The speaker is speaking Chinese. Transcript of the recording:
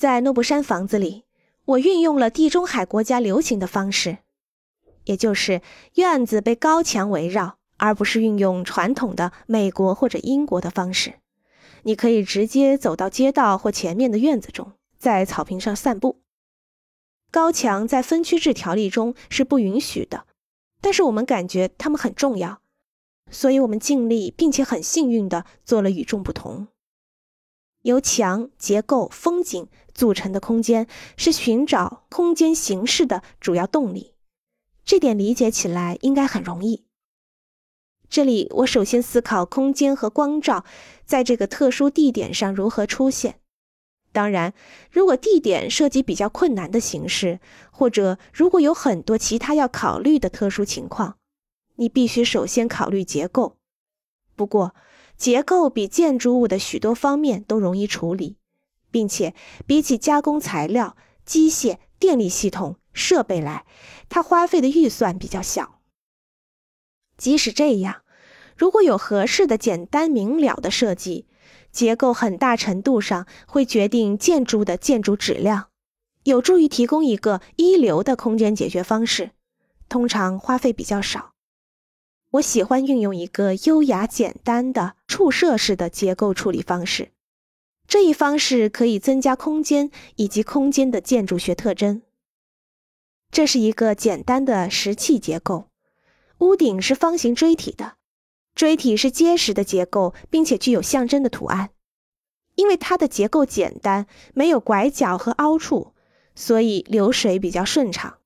在诺布山房子里，我运用了地中海国家流行的方式，也就是院子被高墙围绕，而不是运用传统的美国或者英国的方式。你可以直接走到街道或前面的院子中，在草坪上散步。高墙在分区制条例中是不允许的，但是我们感觉它们很重要，所以我们尽力并且很幸运地做了与众不同。由墙、结构、风景组成的空间是寻找空间形式的主要动力，这点理解起来应该很容易。这里，我首先思考空间和光照在这个特殊地点上如何出现。当然，如果地点涉及比较困难的形式，或者如果有很多其他要考虑的特殊情况，你必须首先考虑结构。不过，结构比建筑物的许多方面都容易处理，并且比起加工材料、机械、电力系统、设备来，它花费的预算比较小。即使这样，如果有合适的、简单明了的设计，结构很大程度上会决定建筑的建筑质量，有助于提供一个一流的空间解决方式，通常花费比较少。我喜欢运用一个优雅简单的触射式的结构处理方式，这一方式可以增加空间以及空间的建筑学特征。这是一个简单的石砌结构，屋顶是方形锥体的，锥体是结实的结构，并且具有象征的图案。因为它的结构简单，没有拐角和凹处，所以流水比较顺畅。